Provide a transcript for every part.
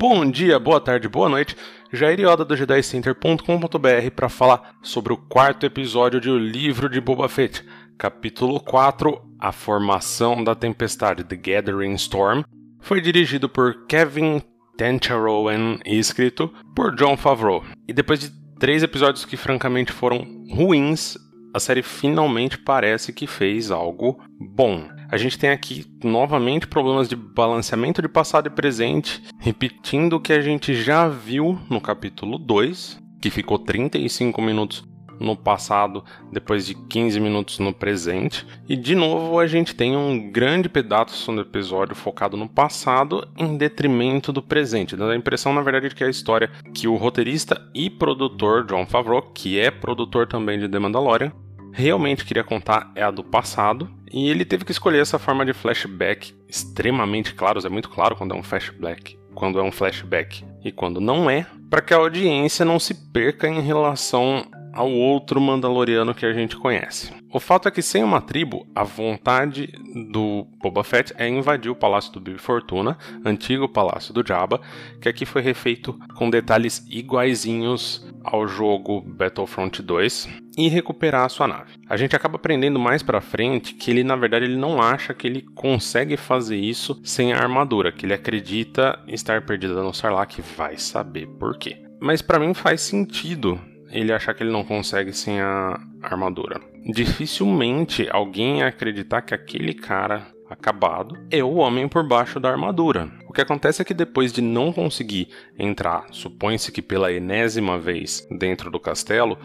Bom dia, boa tarde, boa noite. Jair Yoda do JediCenter.com.br para falar sobre o quarto episódio de O Livro de Boba Fett, capítulo 4, A Formação da Tempestade, The Gathering Storm. Foi dirigido por Kevin Tencharowen e escrito por John Favreau. E depois de três episódios que francamente foram ruins, a série finalmente parece que fez algo bom. A gente tem aqui novamente problemas de balanceamento de passado e presente, repetindo o que a gente já viu no capítulo 2, que ficou 35 minutos no passado, depois de 15 minutos no presente. E de novo a gente tem um grande pedaço do episódio focado no passado em detrimento do presente, dando a impressão, na verdade, de que a história que o roteirista e produtor John Favreau, que é produtor também de The Mandalorian, realmente queria contar é a do passado, e ele teve que escolher essa forma de flashback extremamente claros, é muito claro quando é um flashback, quando é um flashback e quando não é, para que a audiência não se perca em relação ao outro Mandaloriano que a gente conhece. O fato é que sem uma tribo, a vontade do Boba Fett é invadir o palácio do Bib Fortuna, antigo palácio do Jabba, que aqui foi refeito com detalhes iguaizinhos ao jogo Battlefront 2 e recuperar a sua nave. A gente acaba aprendendo mais para frente que ele na verdade ele não acha que ele consegue fazer isso sem a armadura, que ele acredita estar perdida no Sarlacc, vai saber por quê. Mas para mim faz sentido ele achar que ele não consegue sem a armadura. Dificilmente alguém ia acreditar que aquele cara acabado é o homem por baixo da armadura. O que acontece é que depois de não conseguir entrar, supõe-se que pela enésima vez, dentro do castelo,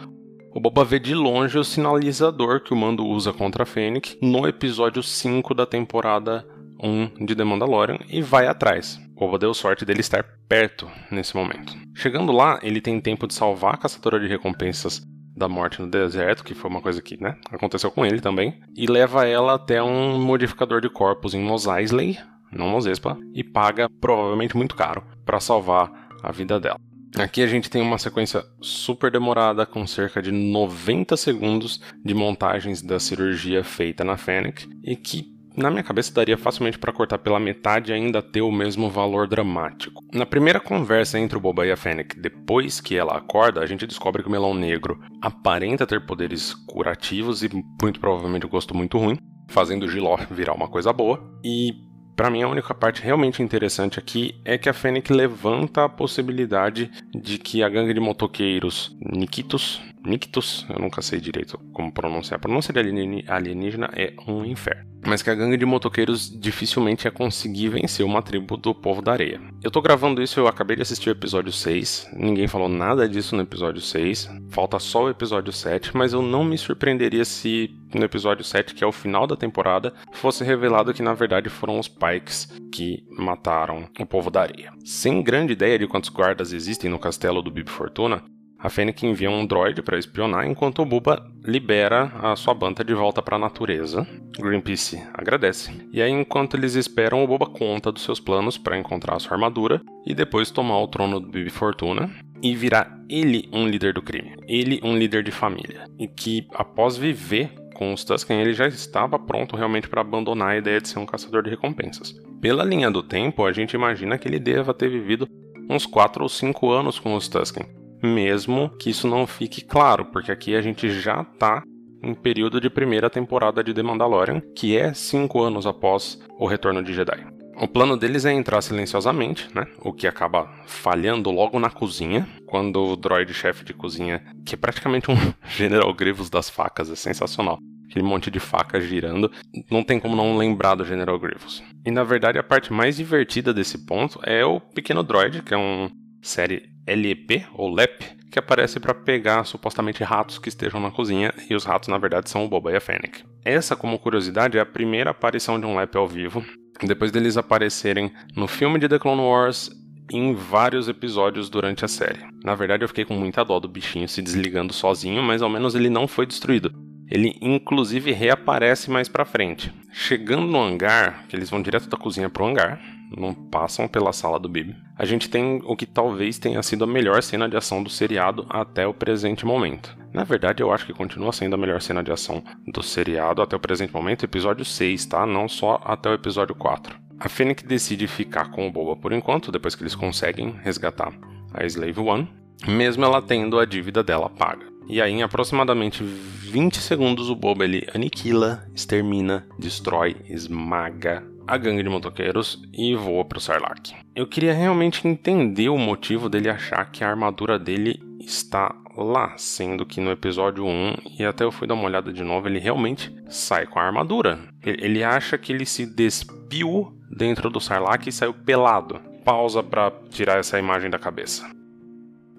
o Boba vê de longe o sinalizador que o Mando usa contra a Fennec no episódio 5 da temporada 1 de The Mandalorian e vai atrás. Boba deu sorte dele estar perto nesse momento. Chegando lá, ele tem tempo de salvar a caçadora de recompensas da morte no deserto, que foi uma coisa que né, aconteceu com ele também, e leva ela até um modificador de corpos em Mos Eisley, não Mos Espa, e paga provavelmente muito caro para salvar a vida dela. Aqui a gente tem uma sequência super demorada, com cerca de 90 segundos de montagens da cirurgia feita na Fennec, e que na minha cabeça daria facilmente para cortar pela metade e ainda ter o mesmo valor dramático. Na primeira conversa entre o Boba e a Fennec, depois que ela acorda, a gente descobre que o melão negro aparenta ter poderes curativos e muito provavelmente um gosto muito ruim, fazendo o Giló virar uma coisa boa. E para mim, a única parte realmente interessante aqui é que a Fennec levanta a possibilidade de que a gangue de motoqueiros Nikitos, Nictus, eu nunca sei direito como pronunciar, a pronúncia de alienígena é um inferno, mas que a gangue de motoqueiros dificilmente ia conseguir vencer uma tribo do povo da areia. Eu tô gravando isso, eu acabei de assistir o episódio 6, ninguém falou nada disso no episódio 6, falta só o episódio 7, mas eu não me surpreenderia se no episódio 7, que é o final da temporada, fosse revelado que na verdade foram os Pikes que mataram o povo da areia. Sem grande ideia de quantos guardas existem no castelo do Bib Fortuna, a Fennec envia um droid para espionar enquanto o Buba libera a sua banda de volta para a natureza. Greenpeace agradece. E aí, enquanto eles esperam, o Buba conta dos seus planos para encontrar a sua armadura e depois tomar o trono do Bibi Fortuna e virar ele um líder do crime, ele um líder de família. E que após viver com os Tusken, ele já estava pronto realmente para abandonar a ideia de ser um caçador de recompensas. Pela linha do tempo, a gente imagina que ele deva ter vivido uns 4 ou 5 anos com os Tusken, mesmo que isso não fique claro, porque aqui a gente já está em período de primeira temporada de The Mandalorian, que é 5 anos após o retorno de Jedi. O plano deles é entrar silenciosamente, né? O que acaba falhando logo na cozinha, quando o droid-chefe de cozinha, que é praticamente um General Grievous das facas, é sensacional. Aquele monte de faca girando, não tem como não lembrar do General Grievous. E na verdade a parte mais divertida desse ponto é o pequeno droid, que é um série LEP ou LEP, que aparece para pegar supostamente ratos que estejam na cozinha, e os ratos na verdade são o Boba e a Fennec. Essa, como curiosidade, é a primeira aparição de um LEP ao vivo, depois deles aparecerem no filme de The Clone Wars em vários episódios durante a série. Na verdade, eu fiquei com muita dó do bichinho se desligando sozinho, mas ao menos ele não foi destruído. Ele inclusive reaparece mais pra frente. Chegando no hangar, que eles vão direto da cozinha pro hangar, não passam pela sala do Bibi. A gente tem o que talvez tenha sido a melhor cena de ação do seriado até o presente momento. Na verdade, eu acho que continua sendo a melhor cena de ação do seriado até o presente momento, episódio 6, tá? Não só até o episódio 4. A Fennec decide ficar com o Boba por enquanto, depois que eles conseguem resgatar a Slave One, mesmo ela tendo a dívida dela paga. E aí, em aproximadamente 20 segundos, o Boba ele aniquila, extermina, destrói, esmaga a gangue de motoqueiros e voa para o Sarlacc. Eu queria realmente entender o motivo dele achar que a armadura dele está lá, sendo que no episódio 1, e até eu fui dar uma olhada de novo, ele realmente sai com a armadura. Ele acha que ele se despiu dentro do Sarlacc e saiu pelado. Pausa para tirar essa imagem da cabeça.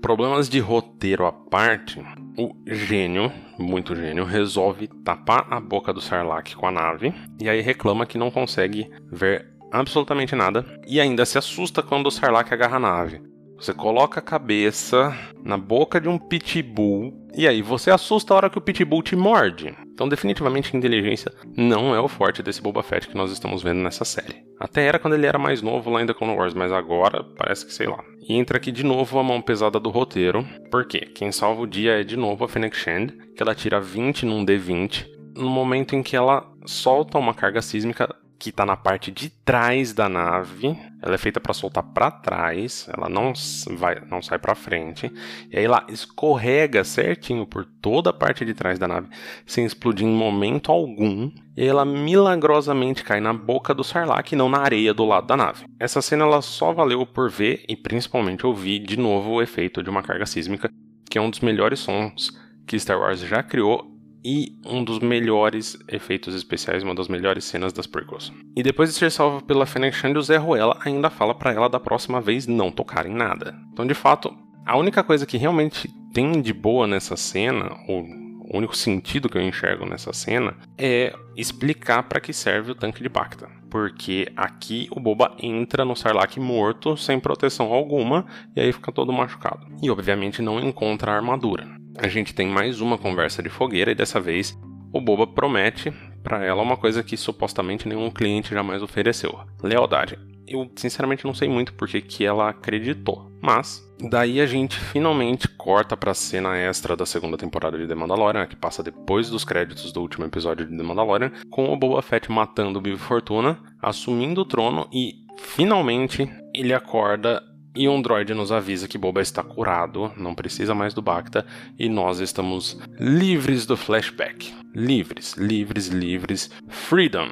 Problemas de roteiro à parte, o gênio, muito gênio, resolve tapar a boca do Sarlacc com a nave e aí reclama que não consegue ver absolutamente nada e ainda se assusta quando o Sarlacc agarra a nave. Você coloca a cabeça na boca de um pitbull e aí você assusta a hora que o pitbull te morde. Então, definitivamente, inteligência não é o forte desse Boba Fett que nós estamos vendo nessa série. Até era quando ele era mais novo lá em The Clone Wars, mas agora parece que sei lá. E entra aqui de novo a mão pesada do roteiro, porque quem salva o dia é de novo a Fennec Shand, que ela tira 20 num D20, no momento em que ela solta uma carga sísmica que está na parte de trás da nave. Ela é feita para soltar para trás, ela não vai, não sai para frente. E aí ela escorrega certinho por toda a parte de trás da nave, sem explodir em momento algum. E ela milagrosamente cai na boca do Sarlacc e não na areia do lado da nave. Essa cena ela só valeu por ver e principalmente ouvir de novo o efeito de uma carga sísmica, que é um dos melhores sons que Star Wars já criou e um dos melhores efeitos especiais, uma das melhores cenas das prequels. E depois de ser salvo pela Fennec Shand, o Zé Ruela ainda fala para ela da próxima vez não tocar em nada. Então, de fato, a única coisa que realmente tem de boa nessa cena, ou o único sentido que eu enxergo nessa cena, é explicar para que serve o tanque de Bacta. Porque aqui o Boba entra no Sarlacc morto, sem proteção alguma, e aí fica todo machucado. E obviamente não encontra a armadura a gente tem mais uma conversa de fogueira e dessa vez o Boba promete para ela uma coisa que supostamente nenhum cliente jamais ofereceu: lealdade. Eu sinceramente não sei muito porque que ela acreditou, mas daí a gente finalmente corta para a cena extra da segunda temporada de The Mandalorian, que passa depois dos créditos do último episódio de The Mandalorian, com o Boba Fett matando o Bibi Fortuna, assumindo o trono e finalmente ele acorda e um droid nos avisa que Boba está curado, não precisa mais do Bacta e nós estamos livres do flashback. Livres, livres, livres. Freedom.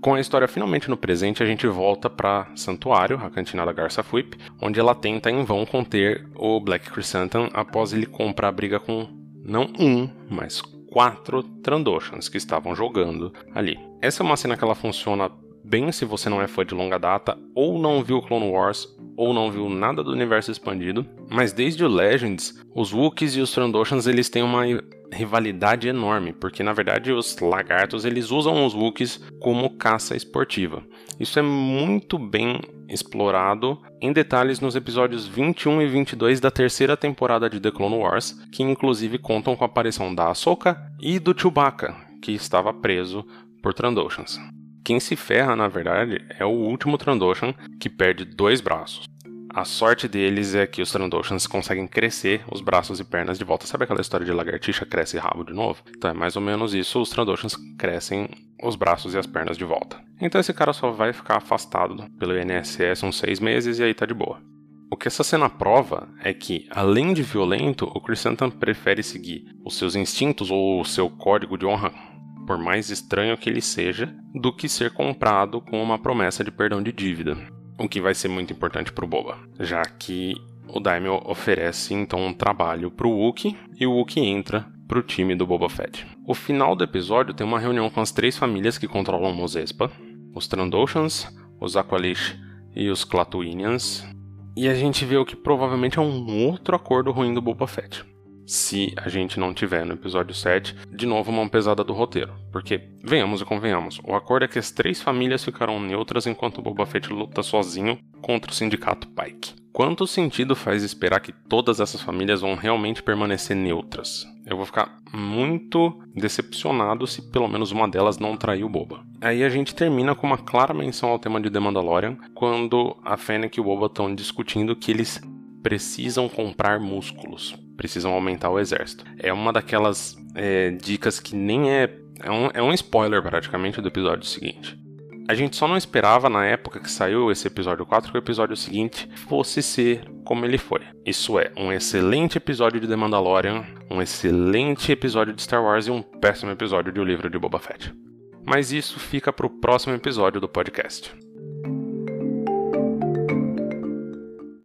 Com a história finalmente no presente, a gente volta para Santuário, a cantina da Garça Fuip, onde ela tenta em vão conter o Black Chrysanthemum após ele comprar a briga com não um, mas quatro Trandoshans que estavam jogando ali. Essa é uma cena que ela funciona bem se você não é fã de longa data, ou não viu Clone Wars, ou não viu nada do universo expandido. Mas desde o Legends, os Wookiees e os Trandoshans eles têm uma rivalidade enorme, porque na verdade os lagartos eles usam os Wookiees como caça esportiva. Isso é muito bem explorado em detalhes nos episódios 21 e 22 da terceira temporada de The Clone Wars, que inclusive contam com a aparição da Ahsoka e do Chewbacca, que estava preso por Trandoshans. Quem se ferra, na verdade, é o último Trandoshan, que perde dois braços. A sorte deles é que os Trandoshans conseguem crescer os braços e pernas de volta. Sabe aquela história de lagartixa cresce rabo de novo? Então é mais ou menos isso, os Trandoshans crescem os braços e as pernas de volta. Então esse cara só vai ficar afastado pelo INSS uns seis meses e aí tá de boa. O que essa cena prova é que, além de violento, o Chrysanthemum prefere seguir os seus instintos ou o seu código de honra por mais estranho que ele seja, do que ser comprado com uma promessa de perdão de dívida. O que vai ser muito importante para o Boba, já que o Daimyo oferece então um trabalho para o Wookie e o Wookie entra para o time do Boba Fett. O final do episódio tem uma reunião com as três famílias que controlam Mozespa, os Trandoshans, os Aqualish e os Klatooinians, e a gente vê o que provavelmente é um outro acordo ruim do Boba Fett se a gente não tiver no episódio 7 de novo uma pesada do roteiro. Porque, venhamos e convenhamos, o acordo é que as três famílias ficarão neutras enquanto Boba Fett luta sozinho contra o sindicato Pike. quanto sentido faz esperar que todas essas famílias vão realmente permanecer neutras? Eu vou ficar muito decepcionado se pelo menos uma delas não traiu Boba. Aí a gente termina com uma clara menção ao tema de The Mandalorian, quando a Fennec e o Boba estão discutindo que eles precisam comprar músculos, precisam aumentar o exército. É uma daquelas é, dicas que nem é. É um, é um spoiler praticamente do episódio seguinte. A gente só não esperava na época que saiu esse episódio 4 que o episódio seguinte fosse ser como ele foi. Isso é, um excelente episódio de The Mandalorian, um excelente episódio de Star Wars e um péssimo episódio de O Livro de Boba Fett. Mas isso fica para o próximo episódio do podcast.